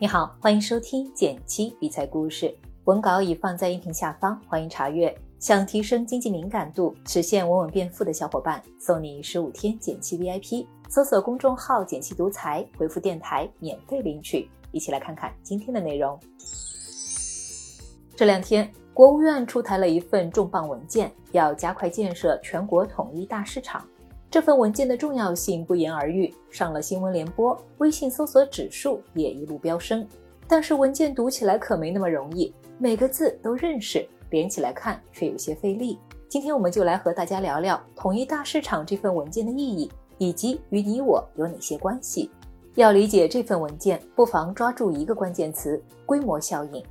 你好，欢迎收听减七理财故事，文稿已放在音频下方，欢迎查阅。想提升经济敏感度，实现稳稳变富的小伙伴，送你十五天减七 VIP。搜索公众号“减七独裁，回复“电台”免费领取。一起来看看今天的内容。这两天，国务院出台了一份重磅文件，要加快建设全国统一大市场。这份文件的重要性不言而喻，上了新闻联播，微信搜索指数也一路飙升。但是文件读起来可没那么容易，每个字都认识，连起来看却有些费力。今天我们就来和大家聊聊统一大市场这份文件的意义，以及与你我有哪些关系。要理解这份文件，不妨抓住一个关键词：规模效应。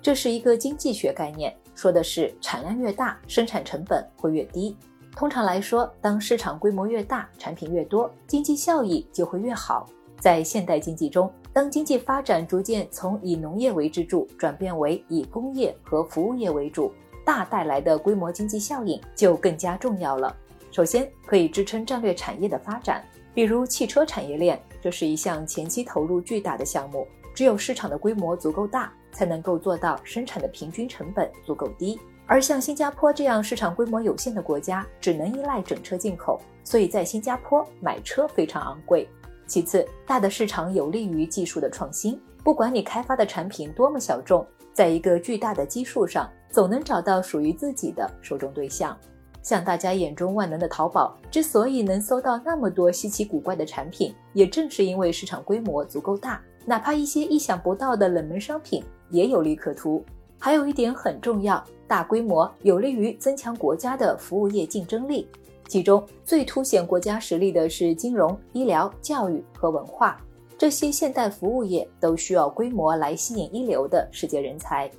这是一个经济学概念，说的是产量越大，生产成本会越低。通常来说，当市场规模越大，产品越多，经济效益就会越好。在现代经济中，当经济发展逐渐从以农业为支柱转变为以工业和服务业为主，大带来的规模经济效应就更加重要了。首先，可以支撑战略产业的发展，比如汽车产业链，这是一项前期投入巨大的项目，只有市场的规模足够大，才能够做到生产的平均成本足够低。而像新加坡这样市场规模有限的国家，只能依赖整车进口，所以在新加坡买车非常昂贵。其次，大的市场有利于技术的创新，不管你开发的产品多么小众，在一个巨大的基数上，总能找到属于自己的受众对象。像大家眼中万能的淘宝，之所以能搜到那么多稀奇古怪的产品，也正是因为市场规模足够大，哪怕一些意想不到的冷门商品也有利可图。还有一点很重要，大规模有利于增强国家的服务业竞争力。其中最凸显国家实力的是金融、医疗、教育和文化这些现代服务业，都需要规模来吸引一流的世界人才。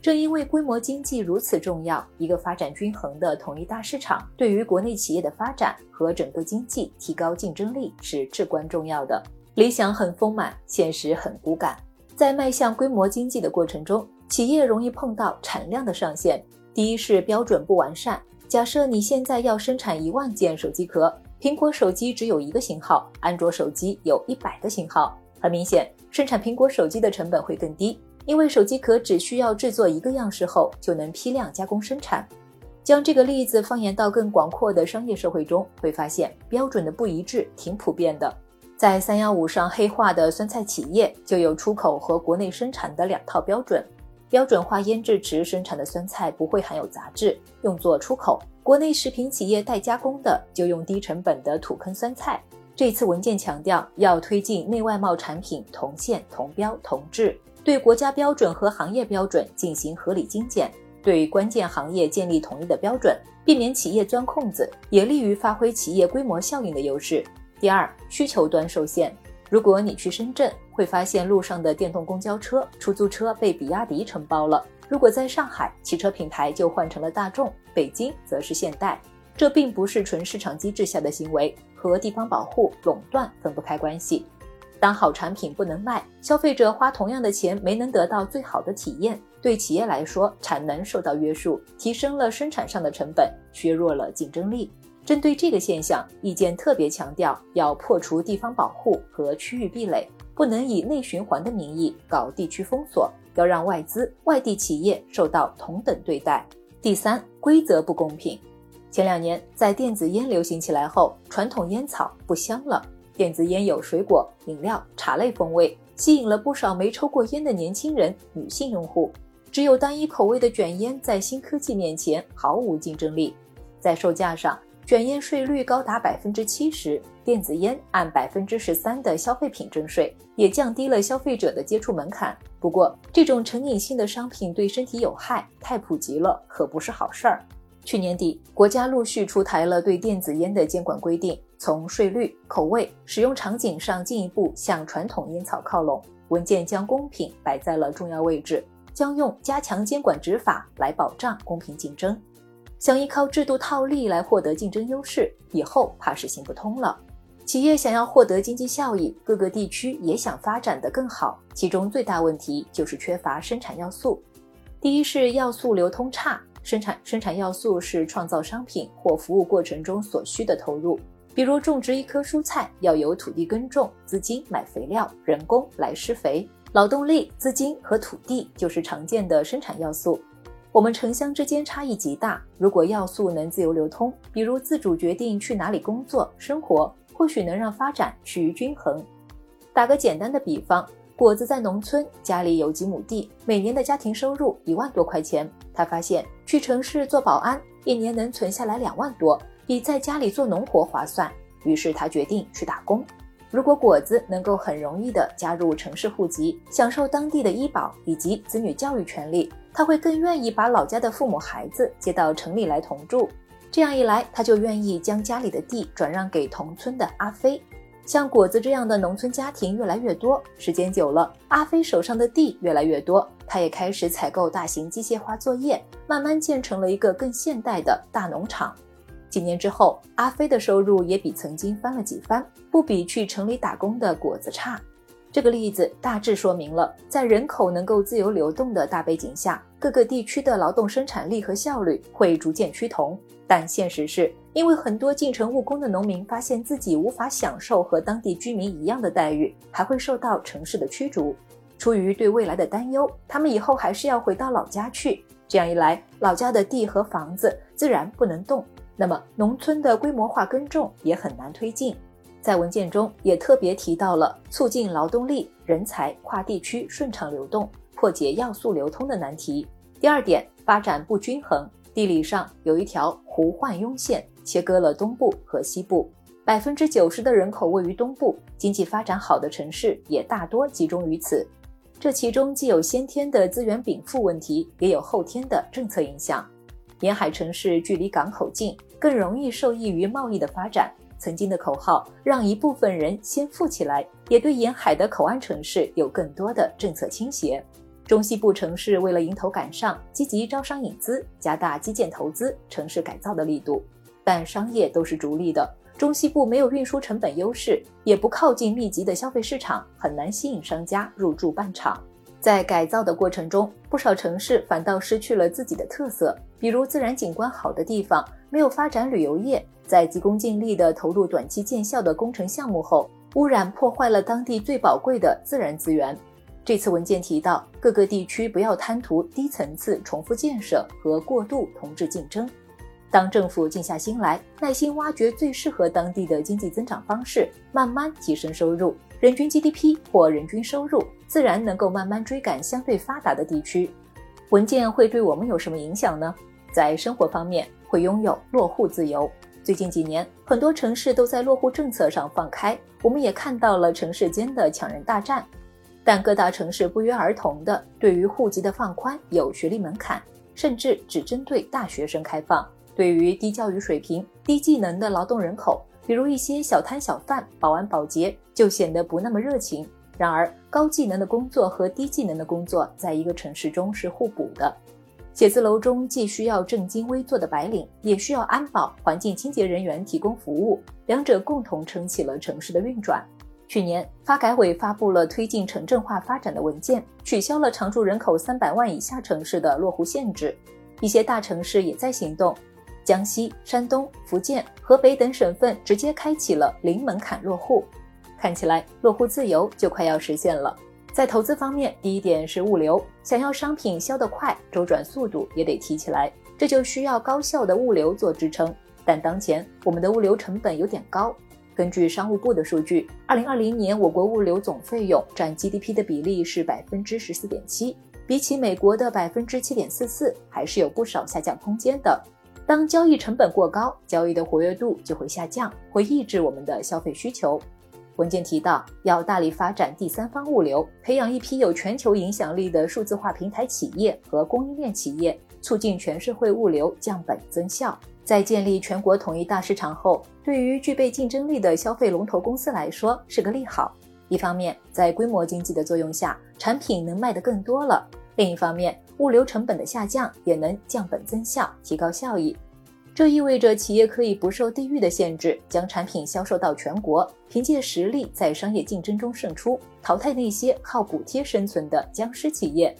正因为规模经济如此重要，一个发展均衡的统一大市场，对于国内企业的发展和整个经济提高竞争力是至关重要的。理想很丰满，现实很骨感。在迈向规模经济的过程中，企业容易碰到产量的上限。第一是标准不完善。假设你现在要生产一万件手机壳，苹果手机只有一个型号，安卓手机有一百个型号。很明显，生产苹果手机的成本会更低，因为手机壳只需要制作一个样式后就能批量加工生产。将这个例子放眼到更广阔的商业社会中，会发现标准的不一致挺普遍的。在三幺五上黑化的酸菜企业就有出口和国内生产的两套标准。标准化腌制池生产的酸菜不会含有杂质，用作出口。国内食品企业代加工的就用低成本的土坑酸菜。这次文件强调要推进内外贸产品同线同标同质，对国家标准和行业标准进行合理精简，对关键行业建立统一的标准，避免企业钻空子，也利于发挥企业规模效应的优势。第二，需求端受限。如果你去深圳，会发现路上的电动公交车、出租车被比亚迪承包了；如果在上海，汽车品牌就换成了大众，北京则是现代。这并不是纯市场机制下的行为，和地方保护、垄断分不开关系。当好产品不能卖，消费者花同样的钱没能得到最好的体验，对企业来说，产能受到约束，提升了生产上的成本，削弱了竞争力。针对这个现象，意见特别强调要破除地方保护和区域壁垒，不能以内循环的名义搞地区封锁，要让外资、外地企业受到同等对待。第三，规则不公平。前两年在电子烟流行起来后，传统烟草不香了，电子烟有水果、饮料、茶类风味，吸引了不少没抽过烟的年轻人、女性用户。只有单一口味的卷烟在新科技面前毫无竞争力，在售价上。卷烟税率高达百分之七十，电子烟按百分之十三的消费品征税，也降低了消费者的接触门槛。不过，这种成瘾性的商品对身体有害，太普及了，可不是好事儿。去年底，国家陆续出台了对电子烟的监管规定，从税率、口味、使用场景上进一步向传统烟草靠拢。文件将公平摆在了重要位置，将用加强监管执法来保障公平竞争。想依靠制度套利来获得竞争优势，以后怕是行不通了。企业想要获得经济效益，各个地区也想发展得更好，其中最大问题就是缺乏生产要素。第一是要素流通差，生产生产要素是创造商品或服务过程中所需的投入，比如种植一棵蔬菜要有土地耕种、资金买肥料、人工来施肥。劳动力、资金和土地就是常见的生产要素。我们城乡之间差异极大，如果要素能自由流通，比如自主决定去哪里工作、生活，或许能让发展趋于均衡。打个简单的比方，果子在农村，家里有几亩地，每年的家庭收入一万多块钱。他发现去城市做保安，一年能存下来两万多，比在家里做农活划算。于是他决定去打工。如果果子能够很容易地加入城市户籍，享受当地的医保以及子女教育权利，他会更愿意把老家的父母孩子接到城里来同住。这样一来，他就愿意将家里的地转让给同村的阿飞。像果子这样的农村家庭越来越多，时间久了，阿飞手上的地越来越多，他也开始采购大型机械化作业，慢慢建成了一个更现代的大农场。几年之后，阿飞的收入也比曾经翻了几番，不比去城里打工的果子差。这个例子大致说明了，在人口能够自由流动的大背景下，各个地区的劳动生产力和效率会逐渐趋同。但现实是，因为很多进城务工的农民发现自己无法享受和当地居民一样的待遇，还会受到城市的驱逐。出于对未来的担忧，他们以后还是要回到老家去。这样一来，老家的地和房子自然不能动。那么，农村的规模化耕种也很难推进。在文件中也特别提到了促进劳动力、人才跨地区顺畅流动，破解要素流通的难题。第二点，发展不均衡。地理上有一条湖患庸线，切割了东部和西部。百分之九十的人口位于东部，经济发展好的城市也大多集中于此。这其中既有先天的资源禀赋问题，也有后天的政策影响。沿海城市距离港口近，更容易受益于贸易的发展。曾经的口号让一部分人先富起来，也对沿海的口岸城市有更多的政策倾斜。中西部城市为了迎头赶上，积极招商引资，加大基建投资、城市改造的力度。但商业都是逐利的，中西部没有运输成本优势，也不靠近密集的消费市场，很难吸引商家入驻办厂。在改造的过程中，不少城市反倒失去了自己的特色，比如自然景观好的地方没有发展旅游业，在急功近利的投入短期见效的工程项目后，污染破坏了当地最宝贵的自然资源。这次文件提到，各个地区不要贪图低层次重复建设和过度同质竞争。当政府静下心来，耐心挖掘最适合当地的经济增长方式，慢慢提升收入。人均 GDP 或人均收入自然能够慢慢追赶相对发达的地区。文件会对我们有什么影响呢？在生活方面，会拥有落户自由。最近几年，很多城市都在落户政策上放开，我们也看到了城市间的抢人大战。但各大城市不约而同的对于户籍的放宽有学历门槛，甚至只针对大学生开放。对于低教育水平、低技能的劳动人口。比如一些小摊小贩、保安保洁就显得不那么热情。然而，高技能的工作和低技能的工作在一个城市中是互补的。写字楼中既需要正襟危坐的白领，也需要安保、环境清洁人员提供服务，两者共同撑起了城市的运转。去年，发改委发布了推进城镇化发展的文件，取消了常住人口三百万以下城市的落户限制。一些大城市也在行动。江西、山东、福建、河北等省份直接开启了零门槛落户，看起来落户自由就快要实现了。在投资方面，第一点是物流，想要商品销得快，周转速度也得提起来，这就需要高效的物流做支撑。但当前我们的物流成本有点高。根据商务部的数据，二零二零年我国物流总费用占 GDP 的比例是百分之十四点七，比起美国的百分之七点四四，还是有不少下降空间的。当交易成本过高，交易的活跃度就会下降，会抑制我们的消费需求。文件提到，要大力发展第三方物流，培养一批有全球影响力的数字化平台企业和供应链企业，促进全社会物流降本增效。在建立全国统一大市场后，对于具备竞争力的消费龙头公司来说是个利好。一方面，在规模经济的作用下，产品能卖得更多了。另一方面，物流成本的下降也能降本增效，提高效益。这意味着企业可以不受地域的限制，将产品销售到全国，凭借实力在商业竞争中胜出，淘汰那些靠补贴生存的僵尸企业。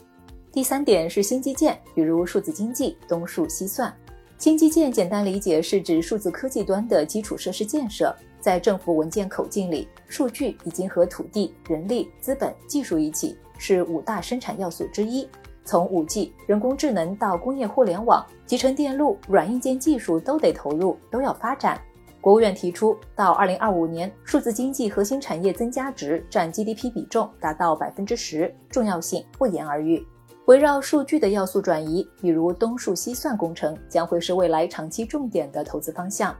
第三点是新基建，比如数字经济，东数西算。新基建简单理解是指数字科技端的基础设施建设，在政府文件口径里，数据已经和土地、人力、资本、技术一起，是五大生产要素之一。从 5G、人工智能到工业互联网、集成电路、软硬件技术都得投入，都要发展。国务院提出，到2025年，数字经济核心产业增加值占 GDP 比重达到百分之十，重要性不言而喻。围绕数据的要素转移，比如东数西算工程，将会是未来长期重点的投资方向。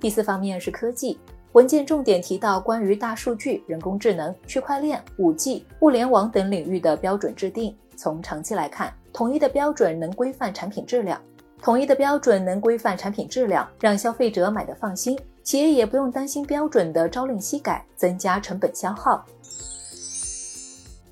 第四方面是科技，文件重点提到关于大数据、人工智能、区块链、5G、物联网等领域的标准制定。从长期来看，统一的标准能规范产品质量，统一的标准能规范产品质量，让消费者买的放心，企业也不用担心标准的朝令夕改，增加成本消耗。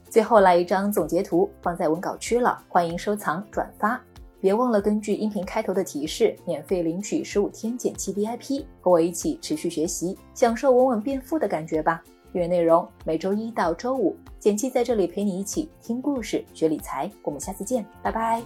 最后来一张总结图，放在文稿区了，欢迎收藏转发，别忘了根据音频开头的提示，免费领取十五天减七 VIP，和我一起持续学习，享受稳稳变富的感觉吧。阅内容每周一到周五，简七在这里陪你一起听故事、学理财。我们下次见，拜拜。